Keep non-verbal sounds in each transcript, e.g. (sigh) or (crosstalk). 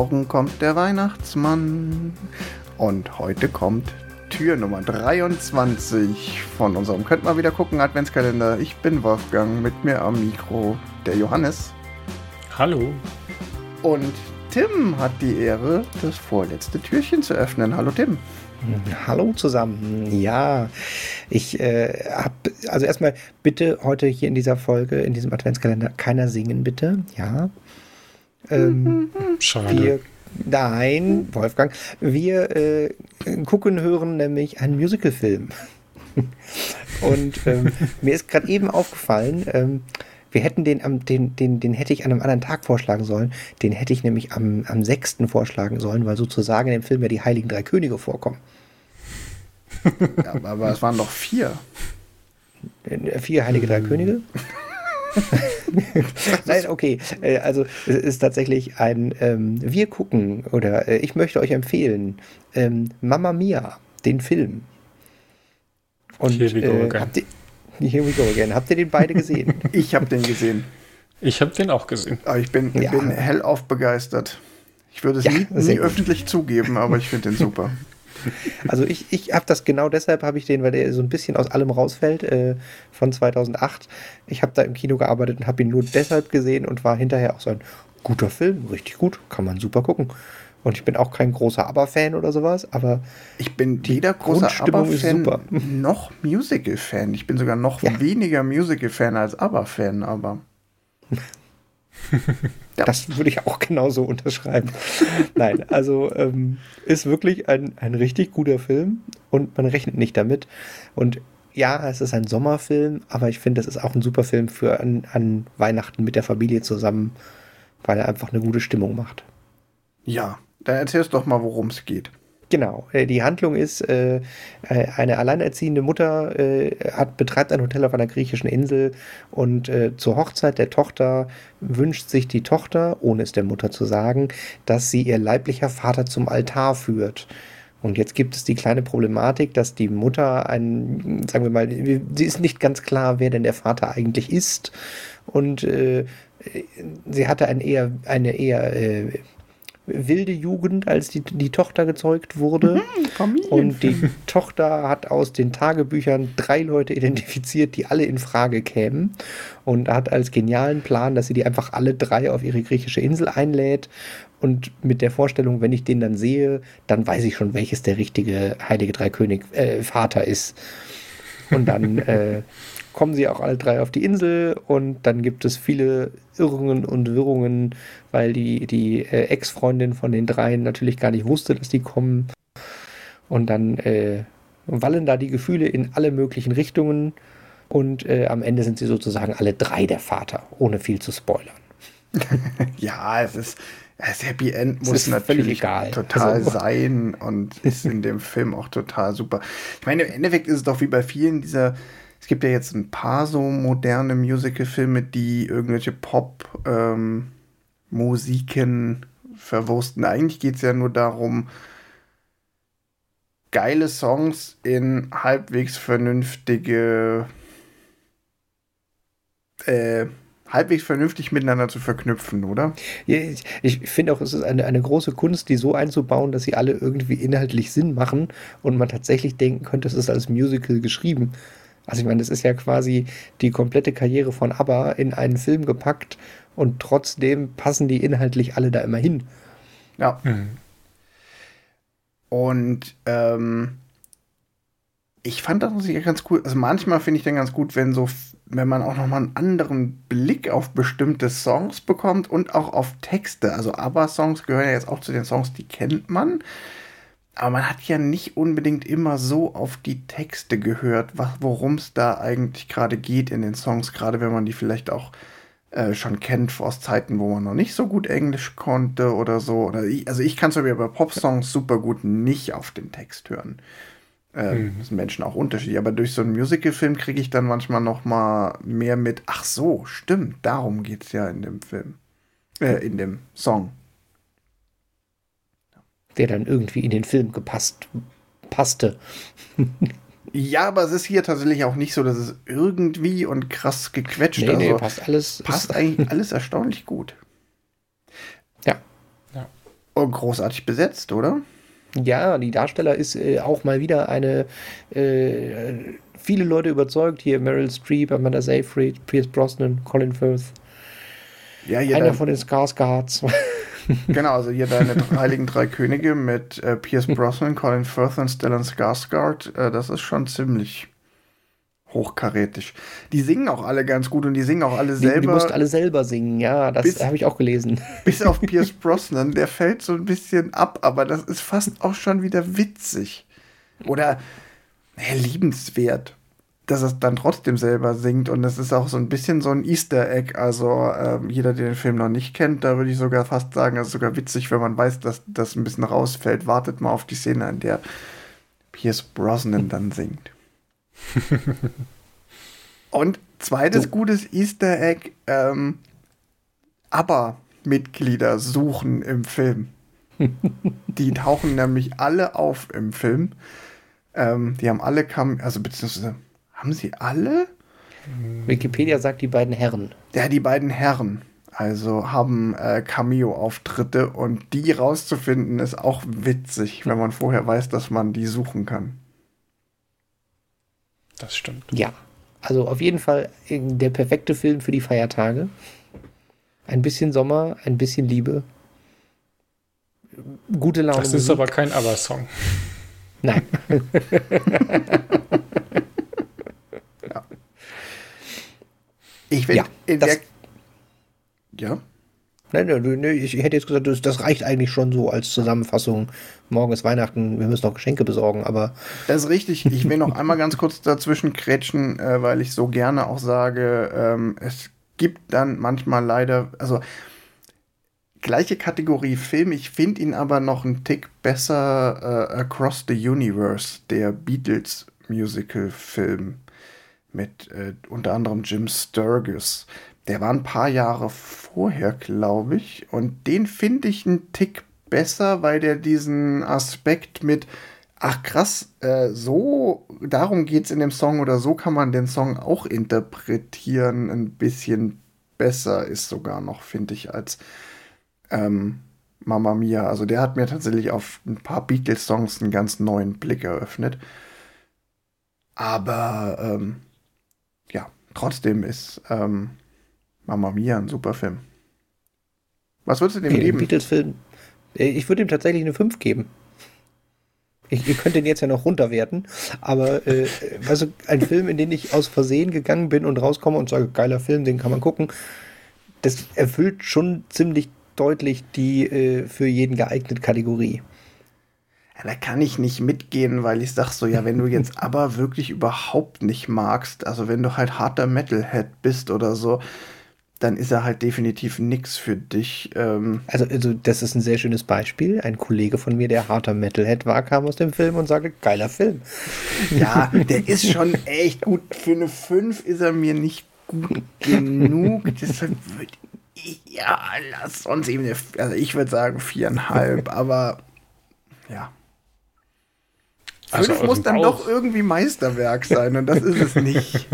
Morgen kommt der Weihnachtsmann. Und heute kommt Tür Nummer 23 von unserem Könnt mal wieder gucken Adventskalender. Ich bin Wolfgang, mit mir am Mikro der Johannes. Hallo. Und Tim hat die Ehre, das vorletzte Türchen zu öffnen. Hallo Tim. Hallo zusammen. Ja, ich äh, habe, also erstmal bitte heute hier in dieser Folge, in diesem Adventskalender, keiner singen, bitte. Ja. Ähm, (laughs) Schade. Wir, nein, Wolfgang, wir äh, gucken, hören nämlich einen Musicalfilm. (laughs) Und ähm, mir ist gerade eben aufgefallen, ähm, wir hätten den, am, den, den, den hätte ich an einem anderen Tag vorschlagen sollen. Den hätte ich nämlich am, am 6. vorschlagen sollen, weil sozusagen in dem Film ja die Heiligen Drei Könige vorkommen. (laughs) ja, aber es waren doch vier. Äh, vier Heilige Drei Könige? (laughs) Nein, okay. Äh, also es ist tatsächlich ein ähm, Wir gucken oder äh, ich möchte euch empfehlen ähm, Mamma Mia, den Film. Und Here we go äh, again. Habt ihr, Here we go again. Habt ihr den beide gesehen? (laughs) ich habe den gesehen. Ich habe den auch gesehen. Aber ich bin, ja. bin hellauf begeistert. Ich würde es ja, nie, nie öffentlich zugeben, aber ich finde den super. (laughs) Also ich, ich habe das genau deshalb, habe ich den, weil der so ein bisschen aus allem rausfällt, äh, von 2008. Ich habe da im Kino gearbeitet und habe ihn nur deshalb gesehen und war hinterher auch so ein guter Film, richtig gut, kann man super gucken. Und ich bin auch kein großer ABBA-Fan oder sowas, aber ich bin weder großer ABBA-Fan (laughs) noch Musical-Fan. Ich bin sogar noch ja. weniger Musical-Fan als ABBA-Fan, aber (laughs) (laughs) ja. Das würde ich auch genauso unterschreiben. Nein, also ähm, ist wirklich ein, ein richtig guter Film und man rechnet nicht damit. Und ja, es ist ein Sommerfilm, aber ich finde, es ist auch ein super Film für an, an Weihnachten mit der Familie zusammen, weil er einfach eine gute Stimmung macht. Ja, dann erzählst doch mal, worum es geht. Genau, äh, die Handlung ist, äh, äh, eine alleinerziehende Mutter äh, hat, betreibt ein Hotel auf einer griechischen Insel und äh, zur Hochzeit der Tochter wünscht sich die Tochter, ohne es der Mutter zu sagen, dass sie ihr leiblicher Vater zum Altar führt. Und jetzt gibt es die kleine Problematik, dass die Mutter ein, sagen wir mal, sie ist nicht ganz klar, wer denn der Vater eigentlich ist. Und äh, sie hatte ein eher, eine eher wilde Jugend, als die, die Tochter gezeugt wurde. Mhm, und die Tochter hat aus den Tagebüchern drei Leute identifiziert, die alle in Frage kämen. Und hat als genialen Plan, dass sie die einfach alle drei auf ihre griechische Insel einlädt. Und mit der Vorstellung, wenn ich den dann sehe, dann weiß ich schon, welches der richtige Heilige Dreikönig äh, Vater ist. Und dann (laughs) äh, kommen sie auch alle drei auf die Insel und dann gibt es viele Irrungen und Wirrungen, weil die, die äh, Ex-Freundin von den dreien natürlich gar nicht wusste, dass die kommen. Und dann äh, wallen da die Gefühle in alle möglichen Richtungen und äh, am Ende sind sie sozusagen alle drei der Vater, ohne viel zu spoilern. (laughs) ja, es ist, das Happy End muss natürlich total also, sein und (laughs) ist in dem Film auch total super. Ich meine, im Endeffekt ist es doch wie bei vielen dieser es gibt ja jetzt ein paar so moderne Musical-Filme, die irgendwelche Pop-Musiken ähm, verwursten. Eigentlich geht es ja nur darum, geile Songs in halbwegs vernünftige, äh, halbwegs vernünftig miteinander zu verknüpfen, oder? Ja, ich, ich finde auch, es ist eine, eine große Kunst, die so einzubauen, dass sie alle irgendwie inhaltlich Sinn machen und man tatsächlich denken könnte, es ist als Musical geschrieben. Also ich meine, das ist ja quasi die komplette Karriere von ABBA in einen Film gepackt und trotzdem passen die inhaltlich alle da immer hin. Ja. Mhm. Und ähm, ich fand das ja ganz cool. Also manchmal finde ich dann ganz gut, wenn so, wenn man auch nochmal einen anderen Blick auf bestimmte Songs bekommt und auch auf Texte. Also ABBA-Songs gehören ja jetzt auch zu den Songs, die kennt man. Aber man hat ja nicht unbedingt immer so auf die Texte gehört, worum es da eigentlich gerade geht in den Songs, gerade wenn man die vielleicht auch äh, schon kennt aus Zeiten, wo man noch nicht so gut Englisch konnte oder so. Oder ich, also ich kann es bei Pop-Songs super gut nicht auf den Text hören. Äh, mhm. Das sind Menschen auch unterschiedlich. Aber durch so einen Musical-Film kriege ich dann manchmal noch mal mehr mit. Ach so, stimmt, darum geht es ja in dem Film. Äh, in dem Song der dann irgendwie in den Film gepasst passte. (laughs) Ja, aber es ist hier tatsächlich auch nicht so, dass es irgendwie und krass gequetscht nee, also nee, passt alles. Passt eigentlich (laughs) alles erstaunlich gut. Ja. ja. Und oh, großartig besetzt, oder? Ja, die Darsteller ist äh, auch mal wieder eine. Äh, viele Leute überzeugt. Hier Meryl Streep, Amanda Seyfried, Pierce Brosnan, Colin Firth. Ja, Einer dein, von den Skarsgards. (laughs) genau, also hier deine Heiligen Drei Könige mit äh, Pierce Brosnan, Colin Firth und Stellan Skarsgård. Äh, das ist schon ziemlich hochkarätig. Die singen auch alle ganz gut und die singen auch alle selber. Die, die mussten alle selber singen, ja, das habe ich auch gelesen. (laughs) Bis auf Pierce Brosnan, der fällt so ein bisschen ab, aber das ist fast auch schon wieder witzig. Oder ja, liebenswert, dass es dann trotzdem selber singt und es ist auch so ein bisschen so ein Easter Egg. Also ähm, jeder, der den Film noch nicht kennt, da würde ich sogar fast sagen, es ist sogar witzig, wenn man weiß, dass das ein bisschen rausfällt. Wartet mal auf die Szene, in der Pierce Brosnan dann singt. (laughs) Und zweites so. gutes Easter Egg, ähm, ABBA-Mitglieder suchen im Film. (laughs) die tauchen nämlich alle auf im Film. Ähm, die haben alle kam, also beziehungsweise haben sie alle? Wikipedia sagt die beiden Herren. Ja, die beiden Herren. Also haben äh, Cameo-Auftritte und die rauszufinden ist auch witzig, wenn man vorher weiß, dass man die suchen kann. Das stimmt. Ja. Also auf jeden Fall der perfekte Film für die Feiertage. Ein bisschen Sommer, ein bisschen Liebe. Gute Laune. Das ist Musik. aber kein Aber-Song. Nein. (laughs) ja. Ich will ja, in der. Nein, nein, nein, ich hätte jetzt gesagt, das, das, reicht eigentlich schon so als Zusammenfassung. Morgen ist Weihnachten, wir müssen noch Geschenke besorgen, aber. Das ist richtig. Ich will noch einmal ganz kurz dazwischen kretschen, äh, weil ich so gerne auch sage, ähm, es gibt dann manchmal leider, also gleiche Kategorie Film, ich finde ihn aber noch einen Tick besser äh, Across the Universe, der Beatles Musical-Film mit äh, unter anderem Jim Sturgis. Der war ein paar Jahre vorher, glaube ich. Und den finde ich einen Tick besser, weil der diesen Aspekt mit, ach krass, äh, so, darum geht es in dem Song oder so kann man den Song auch interpretieren, ein bisschen besser ist sogar noch, finde ich, als ähm, Mama Mia. Also der hat mir tatsächlich auf ein paar Beatles-Songs einen ganz neuen Blick eröffnet. Aber ähm, ja, trotzdem ist ähm, Mama Mia, ein super Film. Was würdest du dem geben? Beatles-Film. Äh, ich würde ihm tatsächlich eine 5 geben. Ich, ihr könnt den jetzt ja noch runterwerten, aber äh, also ein Film, in den ich aus Versehen gegangen bin und rauskomme und sage, geiler Film, den kann man gucken, das erfüllt schon ziemlich deutlich die äh, für jeden geeignete Kategorie. Ja, da kann ich nicht mitgehen, weil ich sag so, ja, wenn du jetzt aber wirklich überhaupt nicht magst, also wenn du halt harter Metalhead bist oder so, dann ist er halt definitiv nix für dich. Ähm also, also, das ist ein sehr schönes Beispiel. Ein Kollege von mir, der harter Metalhead war, kam aus dem Film und sagte, geiler Film. Ja, (laughs) der ist schon echt gut. Für eine 5 ist er mir nicht gut genug. (laughs) Deshalb würde ich, ja, lass uns eben eine, also ich würde sagen viereinhalb, (laughs) aber ja. Also Fünf muss dann Bauch. doch irgendwie Meisterwerk sein und das ist es nicht.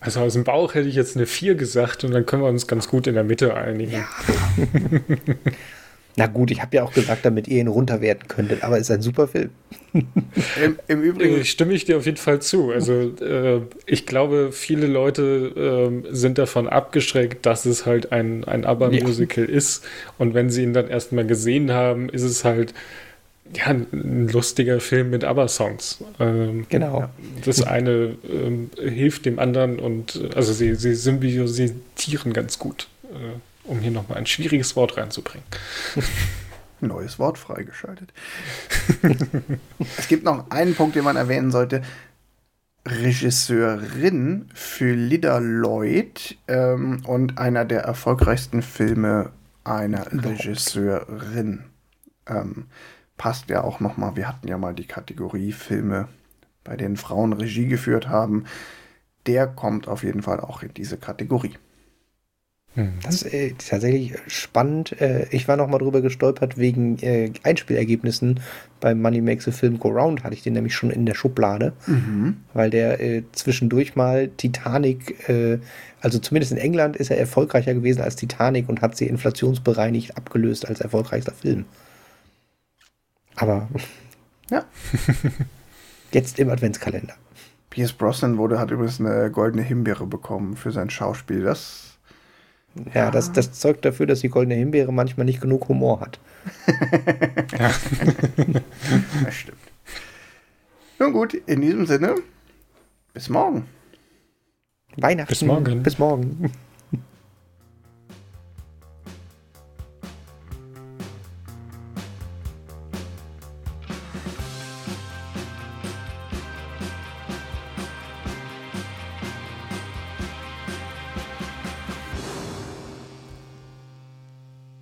Also aus dem Bauch hätte ich jetzt eine 4 gesagt und dann können wir uns ganz gut in der Mitte einigen. Ja. (laughs) Na gut, ich habe ja auch gesagt, damit ihr ihn runterwerten könntet, aber es ist ein super Film. (laughs) Im, Im, Übrigen stimme ich dir auf jeden Fall zu. Also äh, ich glaube, viele Leute äh, sind davon abgeschreckt, dass es halt ein, ein ABBA-Musical ja. ist. Und wenn sie ihn dann erstmal gesehen haben, ist es halt ja, ein lustiger Film mit ABBA-Songs. Ähm, genau. Das eine ähm, hilft dem anderen und also sie, sie symbiosieren ganz gut, äh, um hier nochmal ein schwieriges Wort reinzubringen. (laughs) Neues Wort freigeschaltet. es gibt noch einen Punkt, den man erwähnen sollte. Regisseurin für Lida Lloyd ähm, und einer der erfolgreichsten Filme einer Regisseurin. Ähm, passt ja auch noch mal. Wir hatten ja mal die Kategorie Filme, bei denen Frauen Regie geführt haben. Der kommt auf jeden Fall auch in diese Kategorie. Mhm. Das ist äh, tatsächlich spannend. Äh, ich war noch mal drüber gestolpert wegen äh, Einspielergebnissen. Beim Money Makes a Film Go Round hatte ich den nämlich schon in der Schublade, mhm. weil der äh, zwischendurch mal Titanic, äh, also zumindest in England ist er erfolgreicher gewesen als Titanic und hat sie inflationsbereinigt abgelöst als erfolgreichster Film. Aber ja. (laughs) jetzt im Adventskalender. Pierce Brosnan wurde, hat übrigens eine goldene Himbeere bekommen für sein Schauspiel. Das ja, Das, das zeugt dafür, dass die goldene Himbeere manchmal nicht genug Humor hat. (laughs) ja. das stimmt. Nun gut, in diesem Sinne, bis morgen. Weihnachten. Bis morgen. Bis morgen.